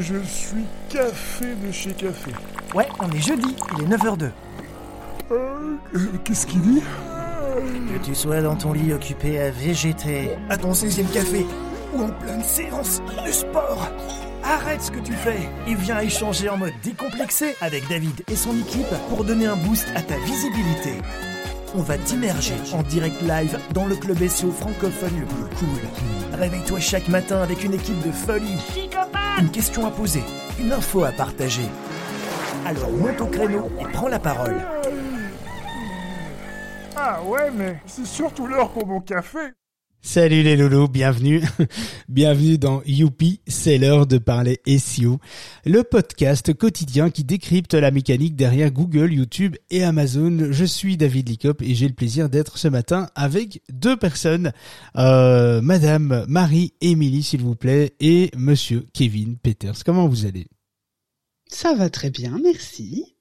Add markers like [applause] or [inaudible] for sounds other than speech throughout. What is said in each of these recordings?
Je suis café de chez café. Ouais, on est jeudi, il est 9h02. Euh, Qu'est-ce qu'il dit? Que tu sois dans ton lit occupé à végéter, à ton 16e café, ou en pleine séance de sport, arrête ce que tu fais et viens échanger en mode décomplexé avec David et son équipe pour donner un boost à ta visibilité. On va t'immerger en direct live dans le club SEO francophone le plus cool. Réveille-toi chaque matin avec une équipe de folie. Une question à poser, une info à partager. Alors monte au créneau et prends la parole. Ah ouais, mais c'est surtout l'heure pour mon café. Salut les loulous, bienvenue. [laughs] bienvenue dans Youpi, c'est l'heure de parler SEO, le podcast quotidien qui décrypte la mécanique derrière Google, YouTube et Amazon. Je suis David Licop et j'ai le plaisir d'être ce matin avec deux personnes, euh, Madame Marie-Émilie s'il vous plaît et Monsieur Kevin Peters. Comment vous allez? Ça va très bien, merci.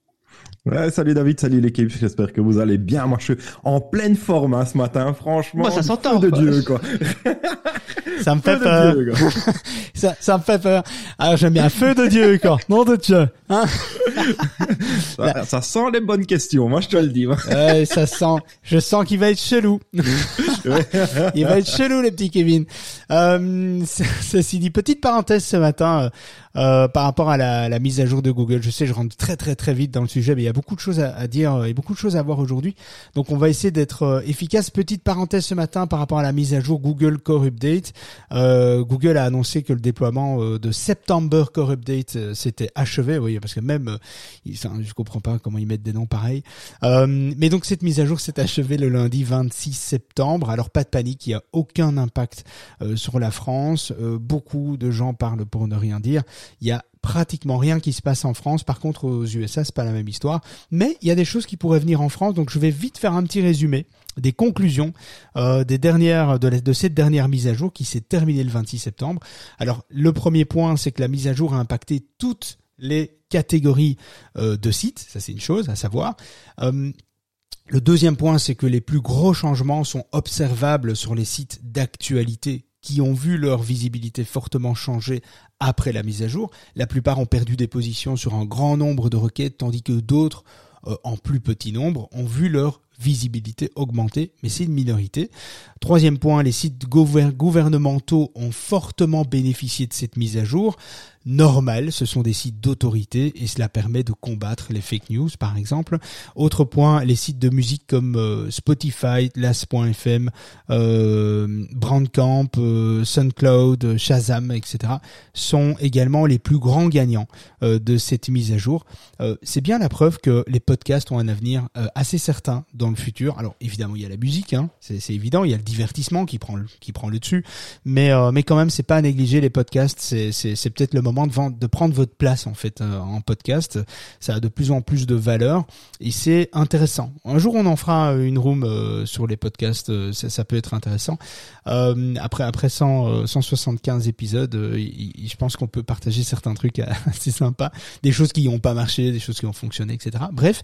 Ouais, salut David, salut l'équipe, j'espère que vous allez bien. Moi, je suis en pleine forme hein, ce matin, franchement. Moi, ça s'entend, feu de. Dieu, quoi. [laughs] Ça me fait peur. Dieu. [laughs] Ça, ça me fait peur. Alors j'aime bien feu de Dieu, quoi. Nom de Dieu. Hein [laughs] Ça, ça sent les bonnes questions, moi je te le dis. Ouais, ça sent. Je sens qu'il va être chelou. Il va être chelou, le petit Kevin. Euh, ceci dit, petite parenthèse ce matin euh, euh, par rapport à la, la mise à jour de Google. Je sais, je rentre très très très vite dans le sujet, mais il y a beaucoup de choses à, à dire euh, et beaucoup de choses à voir aujourd'hui. Donc, on va essayer d'être euh, efficace. Petite parenthèse ce matin par rapport à la mise à jour Google Core Update. Euh, Google a annoncé que le déploiement de September Core Update s'était achevé. Oui, parce que même, je comprends pas comment ils mettent des noms pareils. Euh, mais donc cette mise à jour s'est achevée le lundi 26 septembre. Alors pas de panique, il n'y a aucun impact sur la France. Beaucoup de gens parlent pour ne rien dire. Il y a pratiquement rien qui se passe en France. Par contre, aux USA, c'est pas la même histoire. Mais il y a des choses qui pourraient venir en France. Donc je vais vite faire un petit résumé des conclusions euh, de cette dernière mise à jour qui s'est terminée le 26 septembre. Alors le premier point, c'est que la mise à jour a impacté toutes les catégories euh, de sites. Ça c'est une chose à savoir. Euh, le deuxième point, c'est que les plus gros changements sont observables sur les sites d'actualité qui ont vu leur visibilité fortement changer après la mise à jour. La plupart ont perdu des positions sur un grand nombre de requêtes, tandis que d'autres, euh, en plus petit nombre, ont vu leur visibilité augmenter, mais c'est une minorité. Troisième point, les sites gouver- gouvernementaux ont fortement bénéficié de cette mise à jour. Normal, ce sont des sites d'autorité et cela permet de combattre les fake news, par exemple. Autre point, les sites de musique comme euh, Spotify, Last.fm, euh, Brandcamp, euh, SoundCloud, Shazam, etc. sont également les plus grands gagnants euh, de cette mise à jour. C'est bien la preuve que les podcasts ont un avenir assez certain le futur. Alors évidemment, il y a la musique, hein, c'est évident, il y a le divertissement qui prend le, qui prend le dessus, mais euh, mais quand même, c'est pas à négliger les podcasts. C'est peut-être le moment de prendre votre place en fait euh, en podcast. Ça a de plus en plus de valeur et c'est intéressant. Un jour, on en fera une room euh, sur les podcasts. ça, peut être intéressant. Après après 100, euh, 175 épisodes, je pense qu'on peut partager certains trucs [laughs] assez sympas, des choses qui n'ont pas marché, des choses qui ont fonctionné, etc. Bref,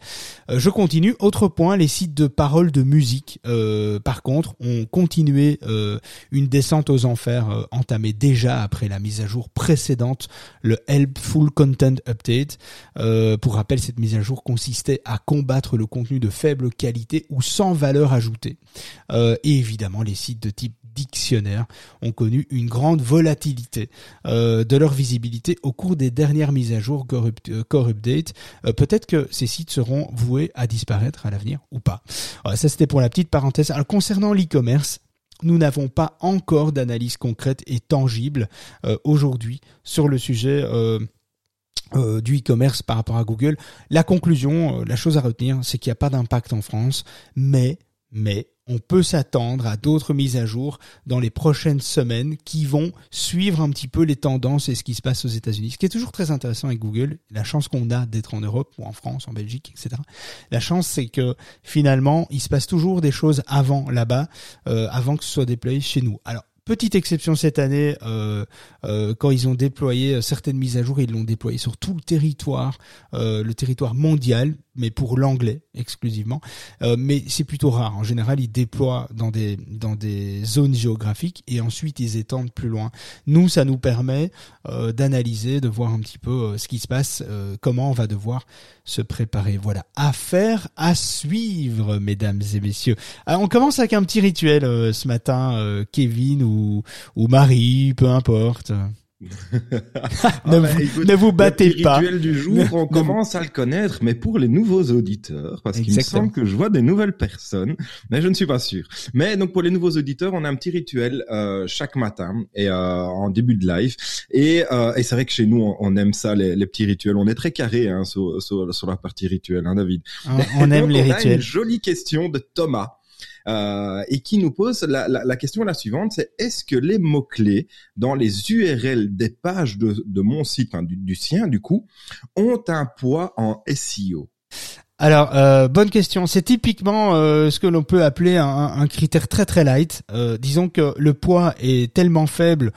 je continue. Autre point, les sites de paroles de musique, euh, par contre, ont continué euh, une descente aux enfers euh, entamée déjà après la mise à jour précédente, le Helpful Content Update. Pour rappel, cette mise à jour consistait à combattre le contenu de faible qualité ou sans valeur ajoutée. Et évidemment, les sites de type dictionnaire ont connu une grande volatilité euh, de leur visibilité au cours des dernières mises à jour euh, Core Update. Euh, Peut-être que ces sites seront voués à disparaître à l'avenir ou pas. Voilà, ça c'était pour la petite parenthèse. Alors concernant l'e-commerce, nous n'avons pas encore d'analyse concrète et tangible aujourd'hui sur le sujet du e-commerce par rapport à Google. La conclusion, la chose à retenir, c'est qu'il n'y a pas d'impact en France, mais mais on peut s'attendre à d'autres mises à jour dans les prochaines semaines qui vont suivre un petit peu les tendances et ce qui se passe aux États-Unis. Ce qui est toujours très intéressant avec Google, la chance qu'on a d'être en Europe ou en France, en Belgique, etc. La chance, c'est que finalement, il se passe toujours des choses avant là-bas, euh, avant que ce soit déployé chez nous. Alors petite exception cette année, euh, euh, quand ils ont déployé certaines mises à jour, ils l'ont déployé sur tout le territoire, le territoire mondial, mais pour l'anglais exclusivement. mais c'est plutôt rare. En général, ils déploient dans des dans des zones géographiques et ensuite ils étendent plus loin. Nous, ça nous permet d'analyser, de voir un petit peu ce qui se passe, comment on va devoir se préparer. Voilà, affaire à suivre, mesdames et messieurs. Alors, on commence avec un petit rituel ce matin, Kevin ou, ou Marie, peu importe. Ah ne, bah, écoute, ne vous battez le pas. rituel du jour, on commence à le connaître, mais pour les nouveaux auditeurs, parce qu'il me semble que je vois des nouvelles personnes, mais je ne suis pas sûr. Mais donc pour les nouveaux auditeurs, on a un petit rituel euh, chaque matin et euh, en début de live. Et, euh, et c'est vrai que chez nous, on, on aime ça les, les petits rituels. On est très carré hein, sur, sur, sur la partie rituelle, hein, David? On, on aime [laughs] donc, les on a une jolie question de Thomas. Euh, et qui nous pose la, la, la question la suivante, c'est est-ce que les mots-clés dans les URL des pages de, de mon site, enfin, du, du sien du coup, ont un poids en SEO Alors, euh, bonne question. C'est typiquement euh, ce que l'on peut appeler un, un critère très très light. Euh, disons que le poids est tellement faible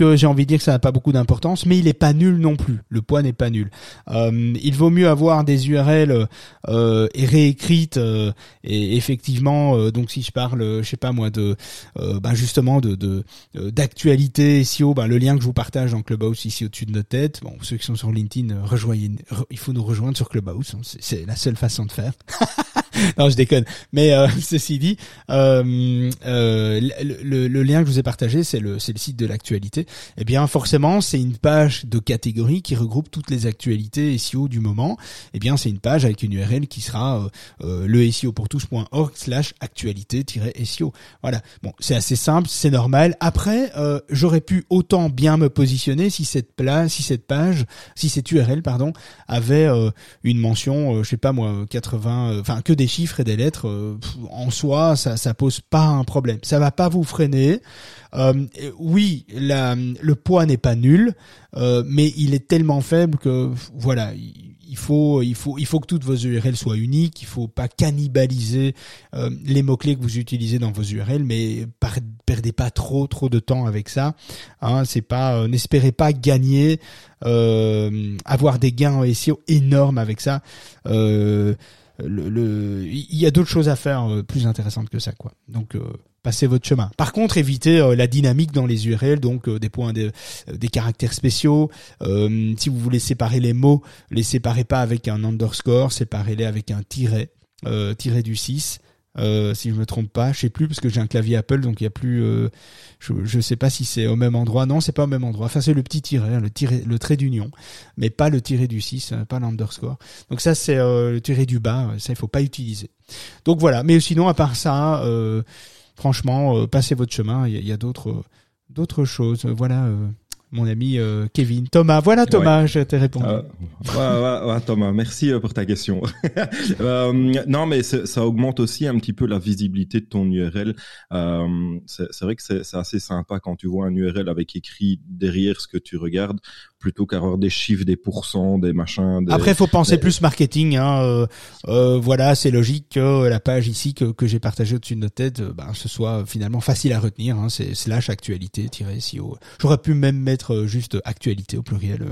que j'ai envie de dire que ça n'a pas beaucoup d'importance, mais il est pas nul non plus. Le poids n'est pas nul. Euh, il vaut mieux avoir des URL euh, réécrites euh, et effectivement. euh, donc si je parle, euh, je sais pas moi de, euh, bah, justement de de euh, d'actualité SEO, bah, le lien que je vous partage en Clubhouse ici au-dessus de notre tête. Bon, ceux qui sont sur LinkedIn, euh, rejoignez. re- il faut nous rejoindre sur Clubhouse. hein, c'est la seule façon de faire. [laughs] [laughs] non, je déconne. Mais euh, [laughs] ceci dit, euh, euh, le, le- lien que je vous ai partagé, c'est le, le site de l'actualité. Eh bien, forcément, c'est une page de catégorie qui regroupe toutes les actualités SEO du moment. Eh bien, c'est une page avec une URL qui sera euh, euh, le SEO pour tous.org slash actualité-SEO. Voilà. Bon, c'est assez simple, c'est normal. Après, euh, j'aurais pu autant bien me positionner si cette place, si cette page, si cette URL, pardon, avait une mention, je sais pas moi, 80, euh, enfin que des chiffres et des lettres. euh, en soi, ça, pose pas un problème. Ça va pas vous freiner. Euh, oui, le poids n'est pas nul, euh, mais il est tellement faible que voilà, il faut, il faut, que toutes vos URL soient uniques. Il faut pas cannibaliser les mots clés que vous utilisez dans vos URL, mais perdez pas trop, trop de temps avec ça. Hein, c'est pas, n'espérez pas gagner, avoir des gains en SEO énormes avec ça. Il y a d'autres choses à faire euh, plus intéressantes que ça, quoi. Donc euh, passez votre chemin. Par contre, évitez euh, la dynamique dans les URL, donc des points, de- des caractères spéciaux. Si vous voulez séparer les mots, les séparez pas avec un underscore, séparez-les avec un tiret, tiret du 6. Euh, si je me trompe pas, je sais plus parce que j'ai un clavier Apple donc il y a plus euh, je je sais pas si c'est au même endroit. Non, c'est pas au même endroit. Enfin, c'est le petit tiret, hein, le tiret le trait d'union, mais pas le tiret du 6, euh, pas l'underscore. Donc ça c'est euh, le tiret du bas, ça il faut pas utiliser. Donc voilà, mais sinon à part ça euh, franchement euh, passez votre chemin, il y a, a d'autres d'autres choses. Voilà mon ami euh, Kevin, Thomas. Voilà Thomas, je t'ai répondu. Euh, ouais, ouais, ouais, Thomas, merci euh, pour ta question. [laughs] Euh, non, mais ça augmente aussi un petit peu la visibilité de ton URL. Euh, c'est vrai que c'est assez sympa quand tu vois un URL avec écrit derrière ce que tu regardes, plutôt qu'avoir des chiffres, des pourcents, des machins. Des... Après, faut penser plus marketing. Hein. euh, euh, voilà, c'est logique que la page ici que, que j'ai partagée au-dessus de notre tête, euh, ben, ce soit finalement facile à retenir. Hein. C'est slash actualité-SEO. J'aurais pu même mettre juste actualité au pluriel.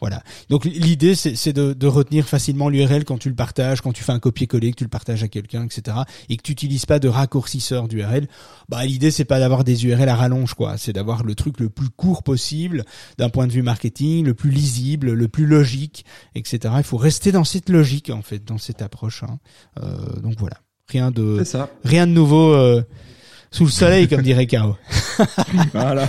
voilà. Donc l'idée, c'est c'est de, de retenir facilement l'URL quand tu le partages, quand tu fais un copier-coller, que tu le partages à quelqu'un, etc. Et que tu n'utilises pas de raccourcisseur d'URL. Bah, l'idée, c'est pas d'avoir des URL à rallonge, quoi. C'est d'avoir le truc le plus court possible d'un point de vue marketing, le plus lisible, le plus logique, etc. Il faut rester dans cette logique, en fait, dans cette approche. hein. Euh, donc voilà. Rien de, ça. rien de nouveau euh, sous le soleil, comme dirait K.O. [laughs] Voilà.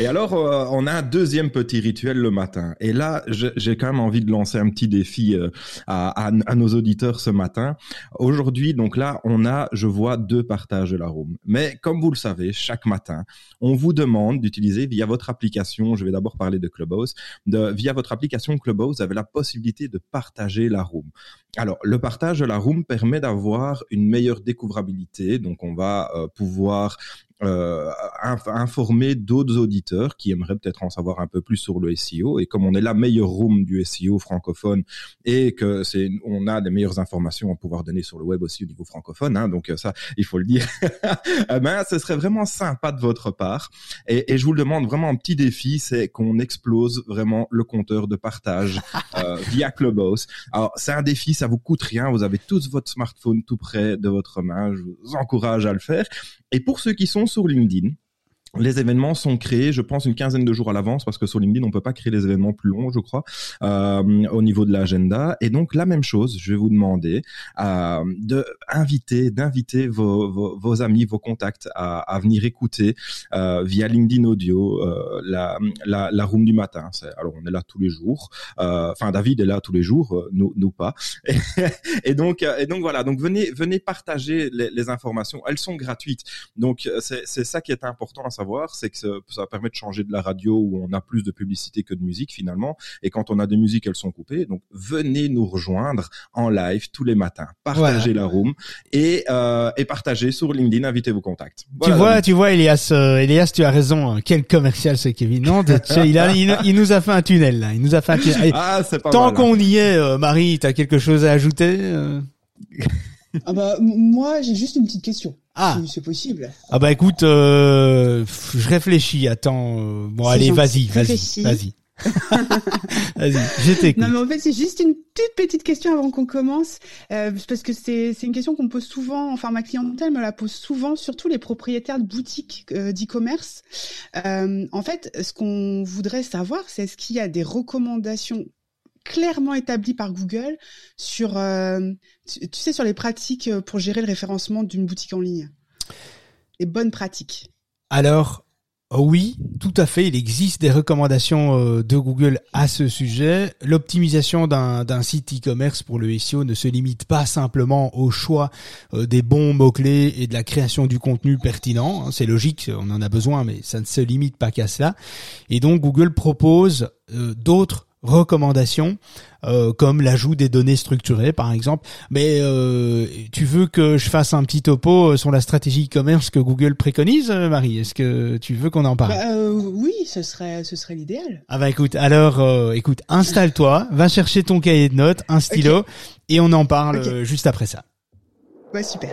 Et alors, euh, on a un deuxième petit rituel le matin. Et là, j'ai quand même envie de lancer un petit défi euh, à nos auditeurs ce matin. Aujourd'hui, donc là, on a, je vois, deux partages de la room. Mais comme vous le savez, chaque matin, on vous demande d'utiliser via votre application, je vais d'abord parler de Clubhouse, de, via votre application Clubhouse, vous avez la possibilité de partager la room. Alors, le partage de la room permet d'avoir une meilleure découvrabilité. Donc, on va euh, pouvoir euh, informer d'autres auditeurs qui aimeraient peut-être en savoir un peu plus sur le SEO. Et comme on est la meilleure room du SEO francophone et que c'est, on a des meilleures informations à pouvoir donner sur le web aussi au niveau francophone, hein, donc ça, il faut le dire. [laughs] Eh ben, ce serait vraiment sympa de votre part. Et, et je vous le demande vraiment un petit défi, c'est qu'on explose vraiment le compteur de partage [laughs] euh, via Clubhouse. Alors c'est un défi, ça vous coûte rien. Vous avez tous votre smartphone tout près de votre main. Je vous encourage à le faire. Et pour ceux qui sont sur LinkedIn, les événements sont créés, je pense, une quinzaine de jours à l'avance parce que sur LinkedIn, on peut pas créer des événements plus longs, je crois, euh, au niveau de l'agenda. Et donc la même chose, je vais vous demander euh, de inviter, d'inviter vos, vos, vos, amis, vos contacts à, à venir écouter euh, via LinkedIn Audio euh, la, la, la room du matin. Alors on est là tous les jours. Euh, enfin, David est là tous les jours, euh, nous, nous pas. [laughs] Et, donc et donc voilà. Donc venez venez partager les, les informations. Elles sont gratuites. Donc c'est c'est ça qui est important c'est que ça, permet de changer de la radio où on a plus de publicité que de musique finalement. Et quand on a des musiques, elles sont coupées. Donc venez nous rejoindre en live tous les matins, partagez la room et euh, et partagez sur LinkedIn, invitez vos contacts. tu vois, tu vois, Elias, euh, Elias, tu as raison. Hein. Quel commercial c'est Kevin. Non, il, a, il, nous a fait un tunnel là. Il nous a fait un tunnel. Ah, pas Tant hein. qu'on y est, euh, Marie, t'as quelque chose à ajouter Ah bah moi j'ai juste une petite question. Ah. C'est possible. Ah bah écoute, euh, je réfléchis. Attends. Euh, bon allez, vas-y, vas-y, vas-y. [laughs] Vas-y, je t'écoute. Non mais en fait c'est juste une toute petite question avant qu'on commence euh, parce que c'est c'est une question qu'on pose souvent. Enfin ma clientèle me la pose souvent, surtout les propriétaires de boutiques euh, d'e-commerce. Euh, en fait, ce qu'on voudrait savoir, c'est est-ce qu'il y a des recommandations clairement établi par Google sur, euh, tu, sais, sur les pratiques euh, pour gérer le référencement d'une boutique en ligne. Les bonnes pratiques. Alors, oui, tout à fait. Il existe des recommandations euh, de Google à ce sujet. L'optimisation d'un site e-commerce pour le SEO ne se limite pas simplement au choix des bons mots-clés et de la création du contenu pertinent. C'est logique, on en a besoin, mais ça ne se limite pas qu'à cela. Et donc Google propose d'autres recommandations euh, comme l'ajout des données structurées par exemple. Mais euh, tu veux que je fasse un petit topo sur la stratégie e-commerce que Google préconise euh, Marie? Est-ce que tu veux qu'on en parle? Bah, euh, oui ce serait ce serait l'idéal. Ah bah écoute alors euh, écoute installe-toi va chercher ton cahier de notes un stylo et on en parle juste après ça. Bah super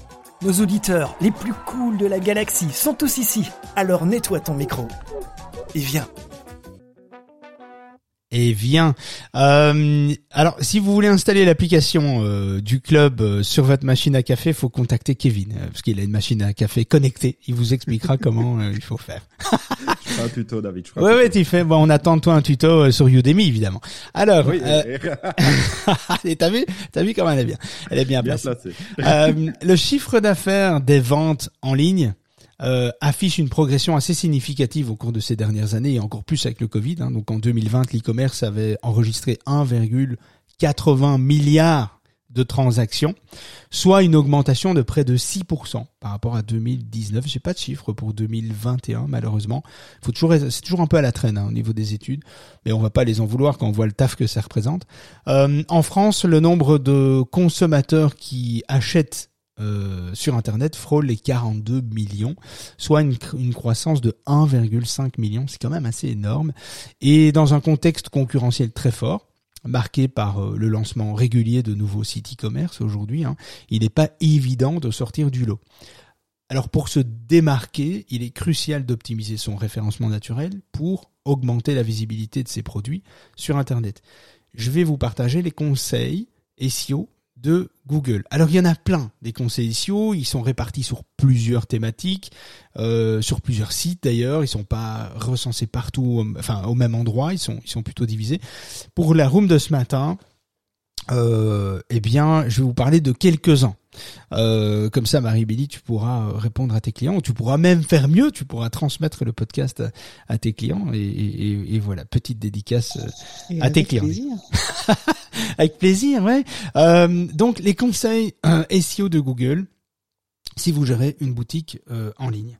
Nos auditeurs les plus cools de la galaxie sont tous ici. Alors nettoie ton micro. Et viens. Et viens. Euh, alors, si vous voulez installer l'application euh, du club euh, sur votre machine à café, faut contacter Kevin parce qu'il a une machine à café connectée. Il vous expliquera [laughs] comment il faut faire. [laughs] je un tuto, David. Oui, oui, tu fais. Bon, on attend de toi un tuto sur Udemy, évidemment. Alors, oui, et [laughs] t'as vu, t'as vu comment elle est bien. Elle est bien, bien placée. [laughs] le chiffre d'affaires des ventes en ligne euh, affiche une progression assez significative au cours de ces dernières années et encore plus avec le Covid. Hein. Donc en 2020, l'e-commerce avait enregistré 1,80 milliards de transactions, soit une augmentation de près de 6% par rapport à 2019. J'ai pas de chiffres pour 2021 malheureusement. Faut toujours, c'est toujours un peu à la traîne hein, au niveau des études, mais on va pas les en vouloir quand on voit le taf que ça représente. Euh, en France, le nombre de consommateurs qui achètent euh, sur Internet frôle les 42 millions, soit une, une croissance de 1,5 million. C'est quand même assez énorme. Et dans un contexte concurrentiel très fort, marqué par euh, le lancement régulier de nouveaux sites e-commerce aujourd'hui, hein, il n'est pas évident de sortir du lot. Alors pour se démarquer, il est crucial d'optimiser son référencement naturel pour augmenter la visibilité de ses produits sur Internet. Je vais vous partager les conseils SEO de Google. Alors il y en a plein des conseils SEO, ils sont répartis sur plusieurs thématiques, euh, sur plusieurs sites d'ailleurs, ils sont pas recensés partout, enfin au même endroit, ils sont ils sont plutôt divisés. Pour la room de ce matin, euh, eh bien, je vais vous parler de quelques-uns. Euh, comme ça, Marie-Bélie, tu pourras euh, répondre à tes clients, ou tu pourras même faire mieux, tu pourras transmettre le podcast à, tes clients, et, voilà, petite dédicace euh, à tes clients. Plaisir. [laughs] avec plaisir, ouais. donc, les conseils SEO de Google, si vous gérez une boutique en ligne.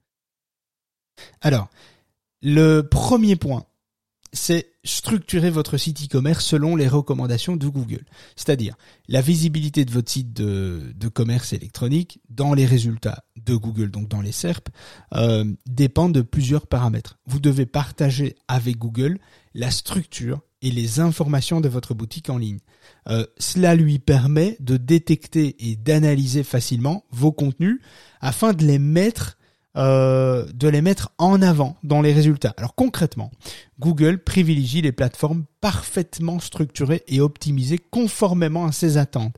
Alors, le premier point, c'est structurer votre site e-commerce selon les recommandations de Google. C'est-à-dire la visibilité de votre site de, commerce électronique dans les résultats de Google, donc dans les SERP, euh, dépend de plusieurs paramètres. Vous devez partager avec Google la structure et les informations de votre boutique en ligne. Euh, cela lui permet de détecter et d'analyser facilement vos contenus afin de les mettre euh, de les mettre en avant dans les résultats. Alors concrètement, Google privilégie les plateformes parfaitement structurées et optimisées conformément à ses attentes.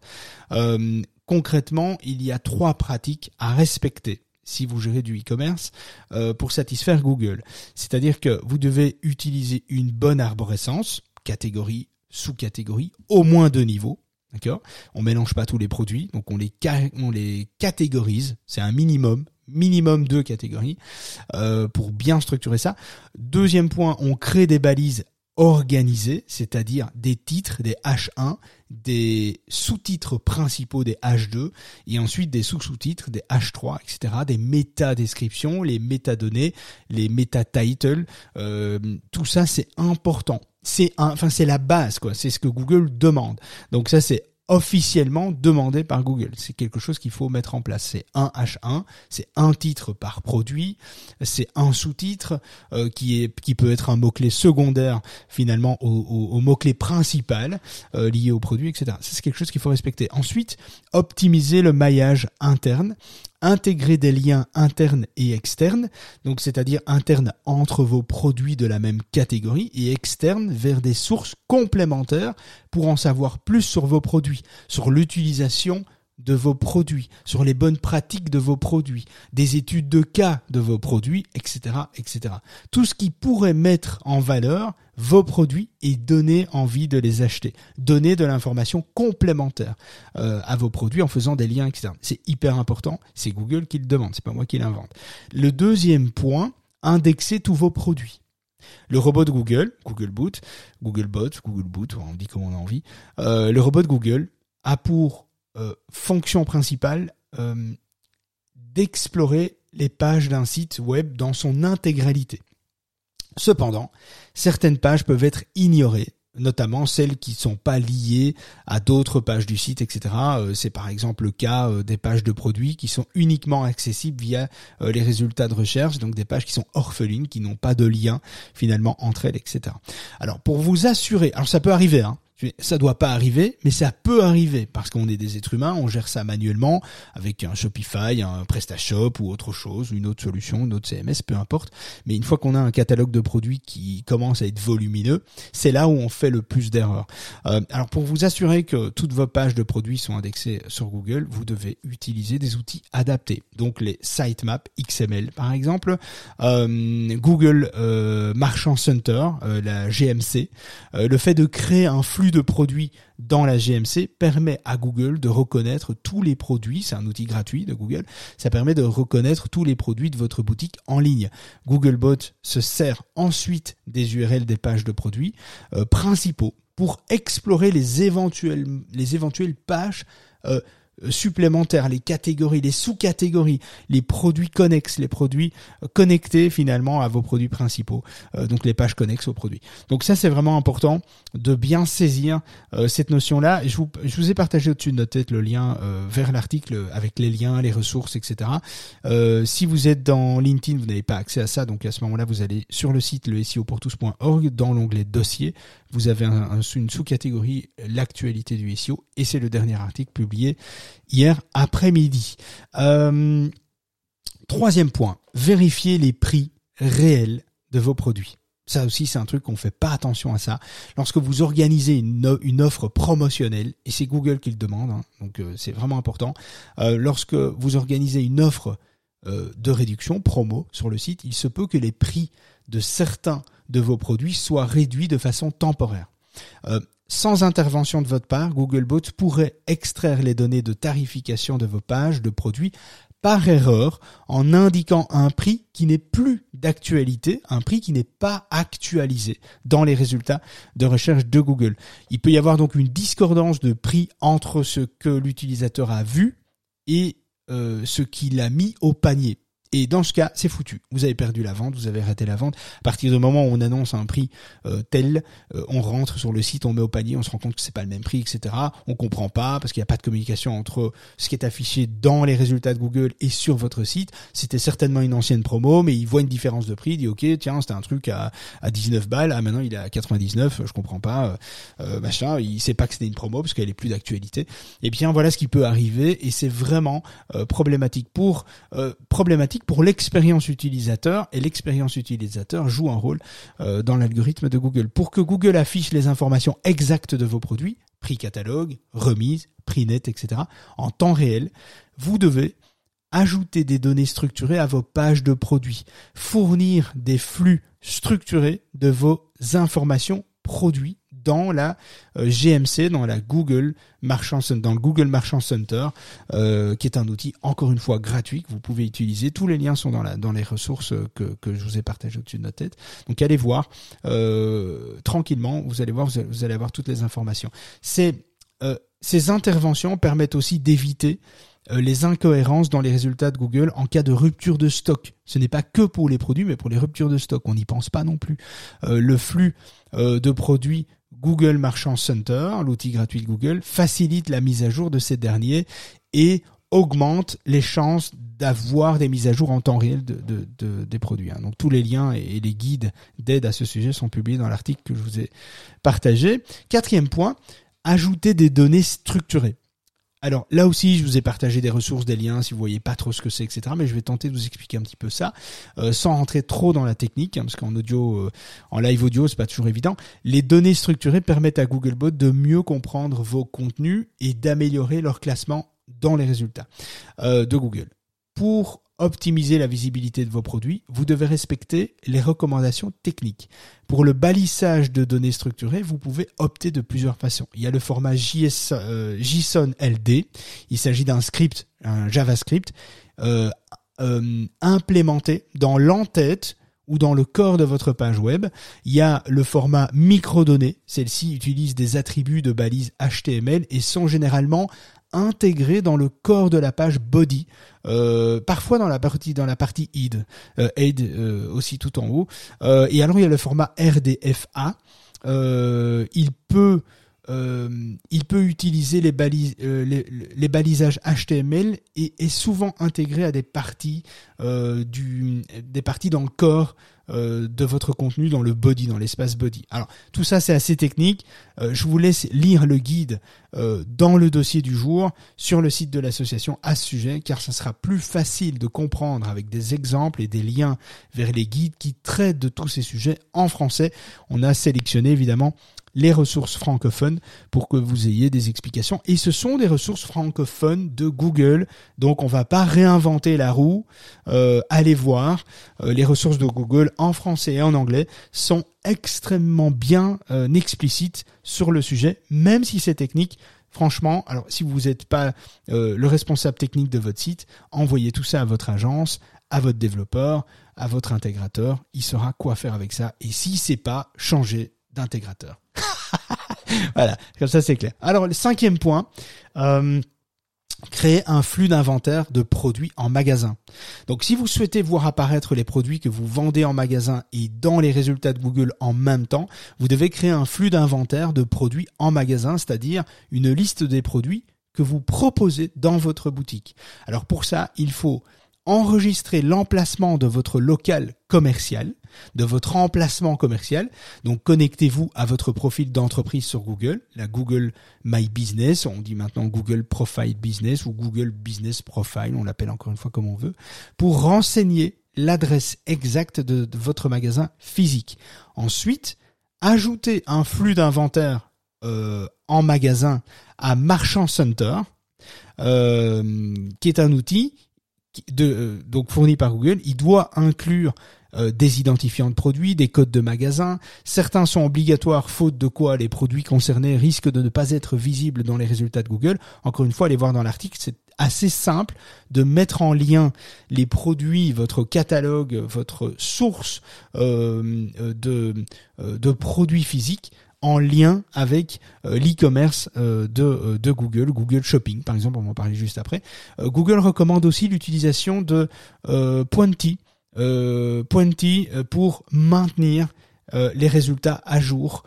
Euh, concrètement, il y a trois pratiques à respecter si vous gérez du e-commerce euh, pour satisfaire Google. C'est-à-dire que vous devez utiliser une bonne arborescence, catégorie, sous-catégorie, au moins deux niveaux. D'accord? On mélange pas tous les produits, donc on les, on les catégorise, c'est un minimum minimum deux catégories euh, pour bien structurer ça. Deuxième point, on crée des balises organisées, c'est-à-dire des titres, des H1, des sous-titres principaux des H2 et ensuite des sous-sous-titres des H3, etc. Des métadescriptions, les métadonnées, les métatitles, euh, tout ça c'est important. C'est enfin c'est la base quoi, c'est ce que Google demande. Donc ça c'est officiellement demandé par Google. C'est quelque chose qu'il faut mettre en place. C'est un H1, c'est un titre par produit, c'est un sous-titre euh, qui est qui peut être un mot-clé secondaire finalement au, au, mot-clé principal euh, lié au produit, etc. C'est quelque chose qu'il faut respecter. Ensuite, optimiser le maillage interne intégrer des liens internes et externes, donc c'est-à-dire internes entre vos produits de la même catégorie et externes vers des sources complémentaires pour en savoir plus sur vos produits, sur l'utilisation de vos produits, sur les bonnes pratiques de vos produits, des études de cas de vos produits, etc., etc. Tout ce qui pourrait mettre en valeur vos produits et donner envie de les acheter, donner de l'information complémentaire euh, à vos produits en faisant des liens externes. C'est hyper important. C'est Google qui le demande, c'est pas moi qui l'invente. Le deuxième point, indexer tous vos produits. Le robot de Google, Google Boot, Google Bot, Google Boot, on dit comme on a envie, euh, le robot de Google a pour euh, fonction principale d'explorer les pages d'un site web dans son intégralité. Cependant, certaines pages peuvent être ignorées, notamment celles qui ne sont pas liées à d'autres pages du site, etc. Euh, c'est par exemple le cas des pages de produits qui sont uniquement accessibles via les résultats de recherche, donc des pages qui sont orphelines, qui n'ont pas de lien finalement entre elles, etc. Alors pour vous assurer, alors ça peut arriver, hein, ça doit pas arriver, mais ça peut arriver parce qu'on est des êtres humains, on gère ça manuellement avec un Shopify, un PrestaShop ou autre chose, une autre solution, une autre CMS, peu importe. Mais une fois qu'on a un catalogue de produits qui commence à être volumineux, c'est là où on fait le plus d'erreurs. Euh, alors pour vous assurer que toutes vos pages de produits sont indexées sur Google, vous devez utiliser des outils adaptés. Donc les sitemaps XML par exemple, euh, Google euh, Marchand Center, la GMC, le fait de créer un flux de produits dans la GMC permet à Google de reconnaître tous les produits, c'est un outil gratuit de Google, ça permet de reconnaître tous les produits de votre boutique en ligne. Googlebot se sert ensuite des URL des pages de produits euh, principaux pour explorer les éventuelles, les éventuelles pages euh, supplémentaires, les catégories, les sous-catégories, les produits connexes, les produits euh, connectés finalement à vos produits principaux, euh, donc les pages connexes aux produits. Donc ça c'est vraiment important de bien saisir cette notion-là. Je vous, je vous ai partagé au-dessus de notre tête le lien vers l'article avec les liens, les ressources, etc. si vous êtes dans LinkedIn, vous n'avez pas accès à ça, donc à ce moment-là vous allez sur le site le SEOpourtous.org dans l'onglet dossier, vous avez une sous-catégorie l'actualité du SEO et c'est le dernier article publié hier après-midi. Euh, troisième point, vérifiez les prix réels de vos produits. Ça aussi, c'est un truc qu'on fait pas attention à ça. Lorsque vous organisez une, offre promotionnelle, et c'est Google qui le demande, hein, donc euh, c'est vraiment important, euh, lorsque vous organisez une offre de réduction, promo, sur le site, il se peut que les prix de certains de vos produits soient réduits de façon temporaire sans intervention de votre part, Googlebot pourrait extraire les données de tarification de vos pages de produits par erreur en indiquant un prix qui n'est plus d'actualité, un prix qui n'est pas actualisé dans les résultats de recherche de Google. Il peut y avoir donc une discordance de prix entre ce que l'utilisateur a vu et euh, ce qu'il a mis au panier. Et dans ce cas, c'est foutu. Vous avez perdu la vente, vous avez raté la vente. À partir du moment où on annonce un prix euh, tel, euh, on rentre sur le site, on met au panier, on se rend compte que c'est pas le même prix, etc. On comprend pas parce qu'il n'y a pas de communication entre ce qui est affiché dans les résultats de Google et sur votre site. C'était certainement une ancienne promo, mais il voit une différence de prix, il dit ok, tiens, c'était un truc à, à 19 balles, ah maintenant il est à 99, je comprends pas, euh, machin. Il sait pas que c'était une promo parce qu'elle est plus d'actualité. Et eh bien voilà ce qui peut arriver et c'est vraiment problématique pour problématique pour l'expérience utilisateur et l'expérience utilisateur joue un rôle euh, dans l'algorithme de Google. Pour que Google affiche les informations exactes de vos produits, prix catalogue, remise, prix net, etc., en temps réel, vous devez ajouter des données structurées à vos pages de produits, fournir des flux structurés de vos informations produits dans la euh, GMC, dans la Google Marchand dans le Google Marchand Center, euh, qui est un outil encore une fois gratuit que vous pouvez utiliser. Tous les liens sont dans les ressources que, que je vous ai partagées au-dessus de notre tête. Donc allez voir euh, tranquillement, vous allez voir, vous allez avoir toutes les informations. Ces interventions permettent aussi d'éviter les incohérences dans les résultats de Google en cas de rupture de stock. Ce n'est pas que pour les produits, mais pour les ruptures de stock. On n'y pense pas non plus. le flux de produits Google Marchand Center, l'outil gratuit de Google, facilite la mise à jour de ces derniers et augmente les chances d'avoir des mises à jour en temps réel de, des produits. Hein. Donc tous les liens et les guides d'aide à ce sujet sont publiés dans l'article que je vous ai partagé. Quatrième point, ajouter des données structurées. Alors là aussi, je vous ai partagé des ressources, des liens, si vous voyez pas trop ce que c'est, etc. Mais je vais tenter de vous expliquer un petit peu ça, euh, sans rentrer trop dans la technique, hein, parce qu'en audio, euh, en live audio, c'est pas toujours évident. Les données structurées permettent à Googlebot de mieux comprendre vos contenus et d'améliorer leur classement dans les résultats euh, de Google. Pour optimiser la visibilité de vos produits, vous devez respecter les recommandations techniques. Pour le balisage de données structurées, vous pouvez opter de plusieurs façons. Il y a le format euh, JSON LD. Il s'agit d'un script, un JavaScript, euh, euh, implémenté dans l'entête ou dans le corps de votre page web. Il y a le format microdonnées. Celles-ci utilisent des attributs de balises HTML et sont généralement intégrés dans le corps de la page body, euh, parfois dans la partie dans la partie id, euh, aid euh, aussi tout en haut. Euh, et alors il y a le format RDFA. il peut il peut utiliser les, balisages HTML et est souvent intégré à des parties dans le corps euh, de votre contenu dans le body, dans l'espace body. Alors tout ça c'est assez technique. Euh, je vous laisse lire le guide euh, dans le dossier du jour sur le site de l'association à ce sujet, car ça sera plus facile de comprendre avec des exemples et des liens vers les guides qui traitent de tous ces sujets en français. On a sélectionné évidemment les ressources francophones pour que vous ayez des explications. Et ce sont des ressources francophones de Google, donc on va pas réinventer la roue. Euh, allez voir, euh, les ressources de Google en français et en anglais sont extrêmement bien euh, explicites sur le sujet, même si c'est technique. Franchement, alors si vous n'êtes pas le responsable technique de votre site, envoyez tout ça à votre agence, à votre développeur, à votre intégrateur. Il saura quoi faire avec ça. Et si c'est pas, changez d'intégrateur. [laughs] voilà, comme ça c'est clair. Alors le cinquième point, euh, créer un flux d'inventaire de produits en magasin. Donc si vous souhaitez voir apparaître les produits que vous vendez en magasin et dans les résultats de Google en même temps, vous devez créer un flux d'inventaire de produits en magasin, c'est-à-dire une liste des produits que vous proposez dans votre boutique. Alors pour ça, il faut enregistrer l'emplacement de votre local commercial, de votre emplacement commercial. Donc connectez-vous à votre profil d'entreprise sur Google, la Google My Business, on dit maintenant Google Profile Business ou Google Business Profile, on l'appelle encore une fois comme on veut, pour renseigner l'adresse exacte de, votre magasin physique. Ensuite, ajoutez un flux d'inventaire euh, en magasin à Marchand Center, euh, qui est un outil de, euh, donc fourni par Google, il doit inclure euh, des identifiants de produits, des codes de magasin. Certains sont obligatoires, faute de quoi les produits concernés risquent de ne pas être visibles dans les résultats de Google. Encore une fois, allez voir dans l'article, c'est assez simple de mettre en lien les produits, votre catalogue, votre source euh, de, de produits physiques en lien avec euh, l'e-commerce euh, de, euh, de Google, Google Shopping par exemple, on va en parler juste après. Google recommande aussi l'utilisation de Pointy, Pointy pour maintenir les résultats à jour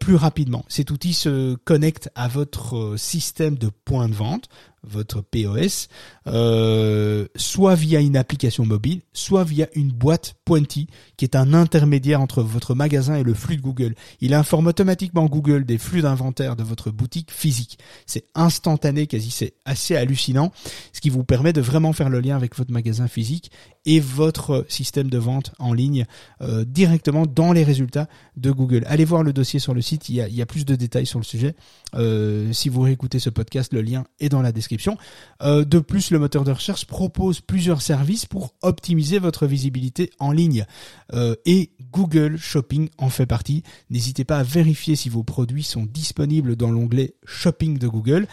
plus rapidement. Cet outil se connecte à votre système de point de vente, votre POS, euh, soit via une application mobile, soit via une boîte Pointy, qui est un intermédiaire entre votre magasin et le flux de Google. Il informe automatiquement Google des flux d'inventaire de votre boutique physique. C'est instantané, quasi, c'est assez hallucinant, ce qui vous permet de vraiment faire le lien avec votre magasin physique et votre système de vente en ligne euh, directement dans les résultats de Google. Allez voir le dossier sur le site, il y a, plus de détails sur le sujet. Euh, si vous réécoutez ce podcast, le lien est dans la description. Euh, de plus, le moteur de recherche propose plusieurs services pour optimiser votre visibilité en ligne. Euh, et Google Shopping en fait partie. N'hésitez pas à vérifier si vos produits sont disponibles dans l'onglet Shopping de Google.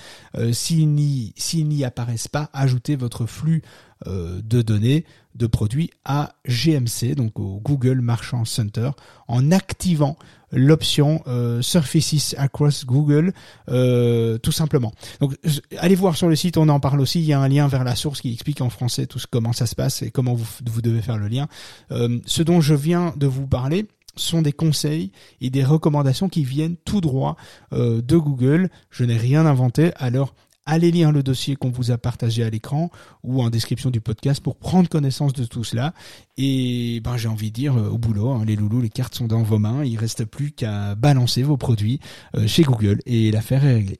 S'ils n'y apparaissent pas, ajoutez votre flux de données de produits à GMC, donc au Google Merchant Center, en activant l'option euh, Surfaces Across Google, euh, tout simplement. Donc, allez voir sur le site, on en parle aussi. Il y a un lien vers la source qui explique en français tout ce, comment ça se passe et comment vous, vous devez faire le lien. ce dont je viens de vous parler, sont des conseils et des recommandations qui viennent tout droit de Google. Je n'ai rien inventé. Alors allez lire le dossier qu'on vous a partagé à l'écran ou en description du podcast pour prendre connaissance de tout cela. Et ben j'ai envie de dire euh, au boulot, hein, les loulous, les cartes sont dans vos mains, il reste plus qu'à balancer vos produits euh, chez Google et l'affaire est réglée.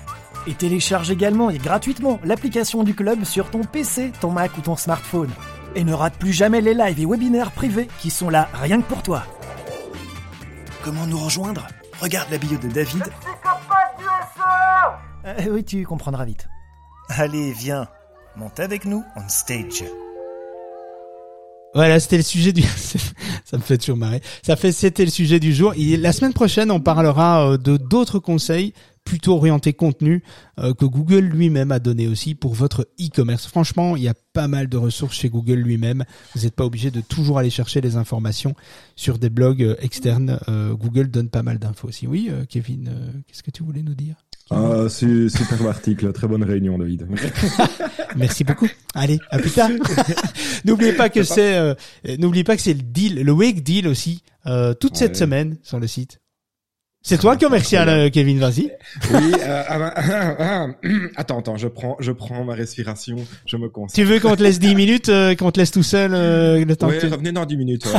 Et télécharge également et gratuitement l'application du club sur ton PC, ton Mac ou ton smartphone. Et ne rate plus jamais les lives et webinaires privés qui sont là rien que pour toi. Comment nous rejoindre? Regarde la bio de David. Euh, oui, tu comprendras vite. Allez, viens, monte avec nous on stage. Voilà, c'était le sujet du. [laughs] ça me fait toujours marrer. Ça fait, c'était le sujet du jour. Et la semaine prochaine, on parlera euh, de d'autres conseils plutôt orienté contenu euh, que Google lui-même a donné aussi pour votre e-commerce. Franchement, il y a pas mal de ressources chez Google lui-même. Vous n'êtes pas obligé de toujours aller chercher les informations sur des blogs euh, externes. Euh, Google donne pas mal d'infos aussi. Oui, Kevin, qu'est-ce que tu voulais nous dire? Ah, super article, très bonne réunion, David. [laughs] [laughs] Merci beaucoup. Allez, à plus tard. [laughs] n'oubliez pas que c'est, n'oubliez pas que c'est le deal, le Wake Deal aussi, toute cette semaine sur le site. C'est toi commercial, euh, Kevin, vas-y. Oui, euh, [coughs] ah, [coughs] attends, attends, je prends, je prends ma respiration, je me concentre. Tu veux qu'on te laisse 10 minutes, euh, qu'on te laisse tout seul le temps oui, que tu... revenez dans 10 minutes. [laughs]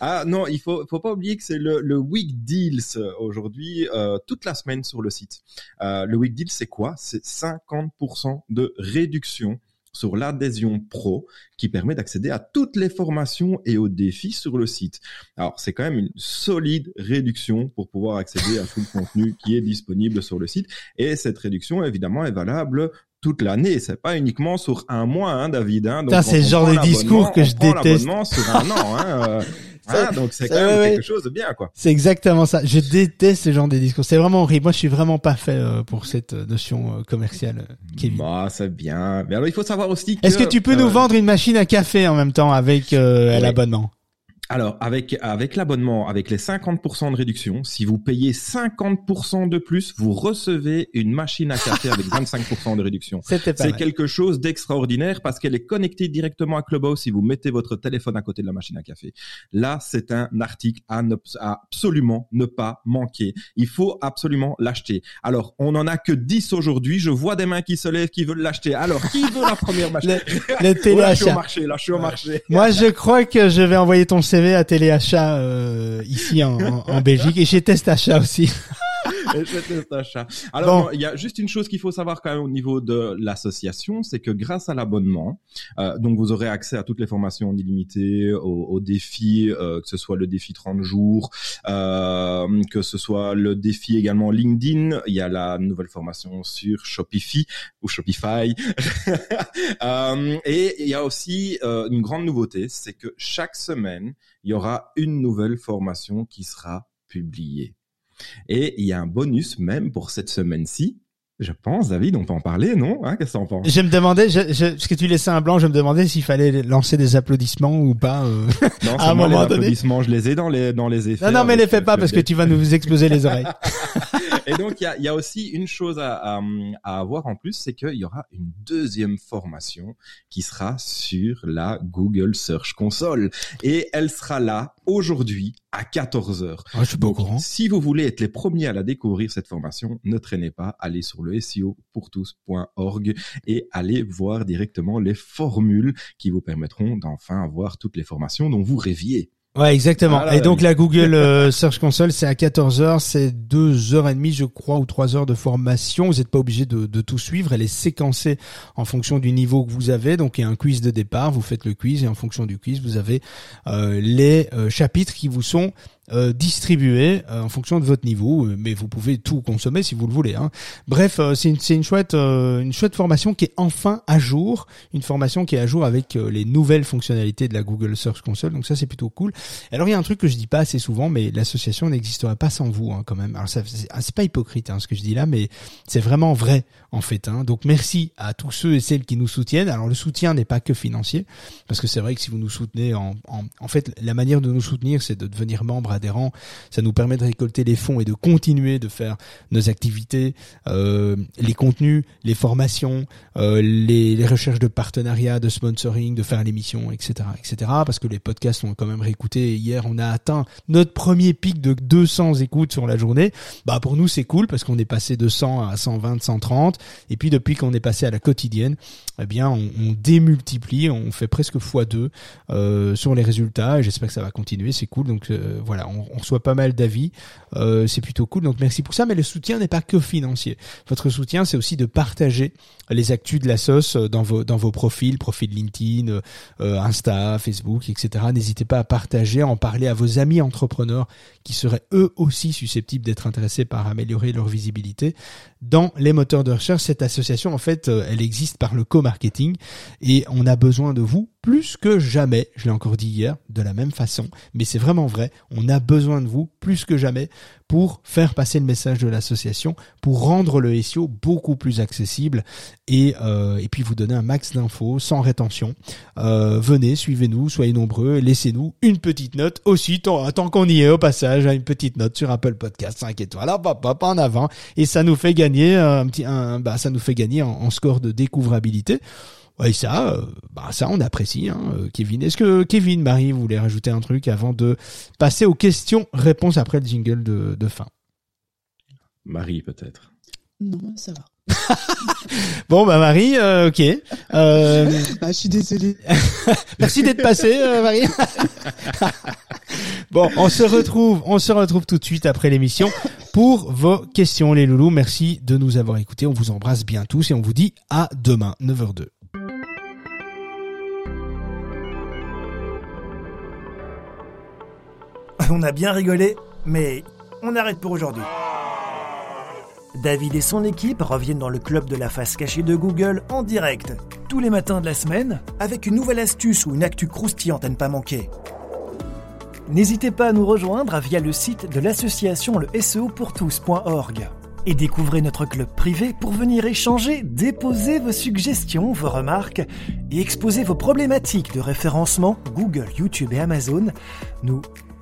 ah non, il faut, faut pas oublier que c'est le, le Week Deals aujourd'hui, toute la semaine sur le site. le Week Deals, c'est quoi? C'est 50% de réduction sur l'adhésion pro qui permet d'accéder à toutes les formations et aux défis sur le site. Alors, c'est quand même une solide réduction pour pouvoir accéder à tout le contenu qui est disponible sur le site. Et cette réduction, évidemment, est valable toute l'année. C'est pas uniquement sur un mois, hein, David. Hein. c'est le genre de discours que je déteste. sur un an. Hein, [laughs] Ah, donc c'est quand même quelque chose de bien, quoi. C'est exactement ça. Je déteste ce genre de discours. C'est vraiment horrible. Moi, je suis vraiment pas fait euh, pour cette euh, notion euh, commerciale, Kevin. Bah, c'est bien. Mais alors, il faut savoir aussi Est-ce que tu peux nous vendre une machine à café en même temps avec l'abonnement? Alors, avec, avec l'abonnement, avec les 50% de réduction, si vous payez 50% de plus, vous recevez une machine à café avec [laughs] 25% de réduction. C'est quelque chose d'extraordinaire parce qu'elle est connectée directement à Clubhouse si vous mettez votre téléphone à côté de la machine à café. Là, c'est un article à, ne- à absolument ne pas manquer. Il faut absolument l'acheter. Alors, on n'en a que 10 aujourd'hui. Je vois des mains qui se lèvent, qui veulent l'acheter. Alors, qui veut la première [laughs] machine? Le, le Oh, là, je suis au téléachat. marché, là, je suis au marché. Moi, je crois que je vais envoyer ton CV à téléachat euh, ici en, en, en Belgique et chez Testachat aussi. [laughs] [laughs] Je teste. Alors, Bon. il y a juste une chose qu'il faut savoir quand même au niveau de l'association, c'est que grâce à l'abonnement, euh, donc vous aurez accès à toutes les formations en illimité, aux, aux défis, euh, que ce soit le défi 30 jours, euh, que ce soit le défi également LinkedIn. Il y a la nouvelle formation sur Shopify ou Shopify. [laughs] Euh, et il y a aussi euh, une grande nouveauté, c'est que chaque semaine, il y aura une nouvelle formation qui sera publiée. Et il y a un bonus même pour cette semaine-ci. Je pense, David, on peut en parler, non? Hein, Qu'est-ce que t'en penses? Je me demandais, je, je, parce que tu laissais un blanc, je me demandais s'il fallait lancer des applaudissements ou pas. euh. Non, [laughs] à un c'est moi, les moment donné. applaudissements, je les ai dans les dans les effets. Non, non, mais avec les fais pas parce que tu vas nous [laughs] exploser les oreilles. [laughs] Et donc, il y a, y a aussi une chose à, à, à avoir en plus, c'est qu'il y aura une deuxième formation qui sera sur la Google Search Console. Et elle sera là aujourd'hui à 14 heures. Ah, je suis pas au Donc, courant. si vous voulez être les premiers à la découvrir, cette formation, ne traînez pas, allez sur le SEOpourtous.org et allez voir directement les formules qui vous permettront d'enfin avoir toutes les formations dont vous rêviez. Ouais, exactement. Voilà, et donc la Google [laughs] euh, Search Console, c'est à 14h, c'est 2h30 je crois ou 3 heures de formation. Vous n'êtes pas obligé de, de tout suivre, elle est séquencée en fonction du niveau que vous avez. Donc il y a un quiz de départ, vous faites le quiz et en fonction du quiz, vous avez euh, les euh, chapitres qui vous sont euh, distribués euh, en fonction de votre niveau, euh, mais vous pouvez tout consommer si vous le voulez. Hein. Bref, euh, c'est une, une chouette, euh, une chouette formation qui est enfin à jour, une formation qui est à jour avec euh, les nouvelles fonctionnalités de la Google Search Console. Donc ça c'est plutôt cool. Alors il y a un truc que je dis pas assez souvent, mais l'association n'existerait pas sans vous hein, quand même. Alors ah, c'est pas hypocrite hein, ce que je dis là, mais c'est vraiment vrai en fait. Hein. Donc merci à tous ceux et celles qui nous soutiennent. Alors le soutien n'est pas que financier, parce que c'est vrai que si vous nous soutenez, en, en, en fait la manière de nous soutenir, c'est de devenir membre adhérent. Ça nous permet de récolter les fonds et de continuer de faire nos activités, euh, les contenus, les formations, euh, les, les recherches de partenariat, de sponsoring, de faire l'émission, etc., etc. Parce que les podcasts ont quand même réécouté. Hier, on a atteint notre premier pic de 200 écoutes sur la journée. Bah pour nous, c'est cool parce qu'on est passé de 100 à 120, 130. Et puis depuis qu'on est passé à la quotidienne, eh bien, on, démultiplie, on fait presque x2 euh, sur les résultats. J'espère que ça va continuer. C'est cool. Donc euh, voilà, on, reçoit pas mal d'avis. Euh, c'est plutôt cool. Donc merci pour ça. Mais le soutien n'est pas que financier. Votre soutien, c'est aussi de partager les actus de la sauce dans vos dans vos profils, profil LinkedIn, Insta, Facebook, etc. N'hésitez pas à partager, à en parler à vos amis entrepreneurs qui seraient eux aussi susceptibles d'être intéressés par améliorer leur visibilité dans les moteurs de recherche. Cette association, en fait, euh, elle existe par le co-marketing et on a besoin de vous plus que jamais. Je l'ai encore dit hier, de la même façon, mais c'est vraiment vrai. On a besoin de vous plus que jamais pour faire passer le message de l'association, pour rendre le SEO beaucoup plus accessible et, euh, et puis vous donner un max d'infos sans rétention. Euh, venez, suivez-nous, soyez nombreux, laissez-nous une petite note aussi, tant, qu'on y est au passage, hein, une petite note sur Apple Podcast 5 étoiles, hop, hop, en avant, et ça nous fait gagner un petit, un, bah, ça nous fait gagner en score de découvrabilité. Ouais, ça, euh, bah ça on apprécie, hein, euh, Kevin. Est-ce que Kevin, Marie, vous voulez rajouter un truc avant de passer aux questions-réponses après le jingle de, de fin? Marie, peut-être. Non, ça va. [laughs] Bon, bah Marie, euh, ok. Euh, [laughs] Ah, je suis désolée. [laughs] merci d'être passé, euh, Marie. bon, on se retrouve, on se retrouve tout de suite après l'émission pour vos questions, les loulous. Merci de nous avoir écoutés. On vous embrasse bien tous et on vous dit à demain, 9h02. [laughs] On a bien rigolé, mais on arrête pour aujourd'hui. David et son équipe reviennent dans le club de la face cachée de Google en direct, tous les matins de la semaine, avec une nouvelle astuce ou une actu croustillante à ne pas manquer. N'hésitez pas à nous rejoindre via le site de l'association le SEO. Et découvrez notre club privé pour venir échanger, déposer vos suggestions, vos remarques et exposer vos problématiques de référencement Google, YouTube et Amazon. Nous,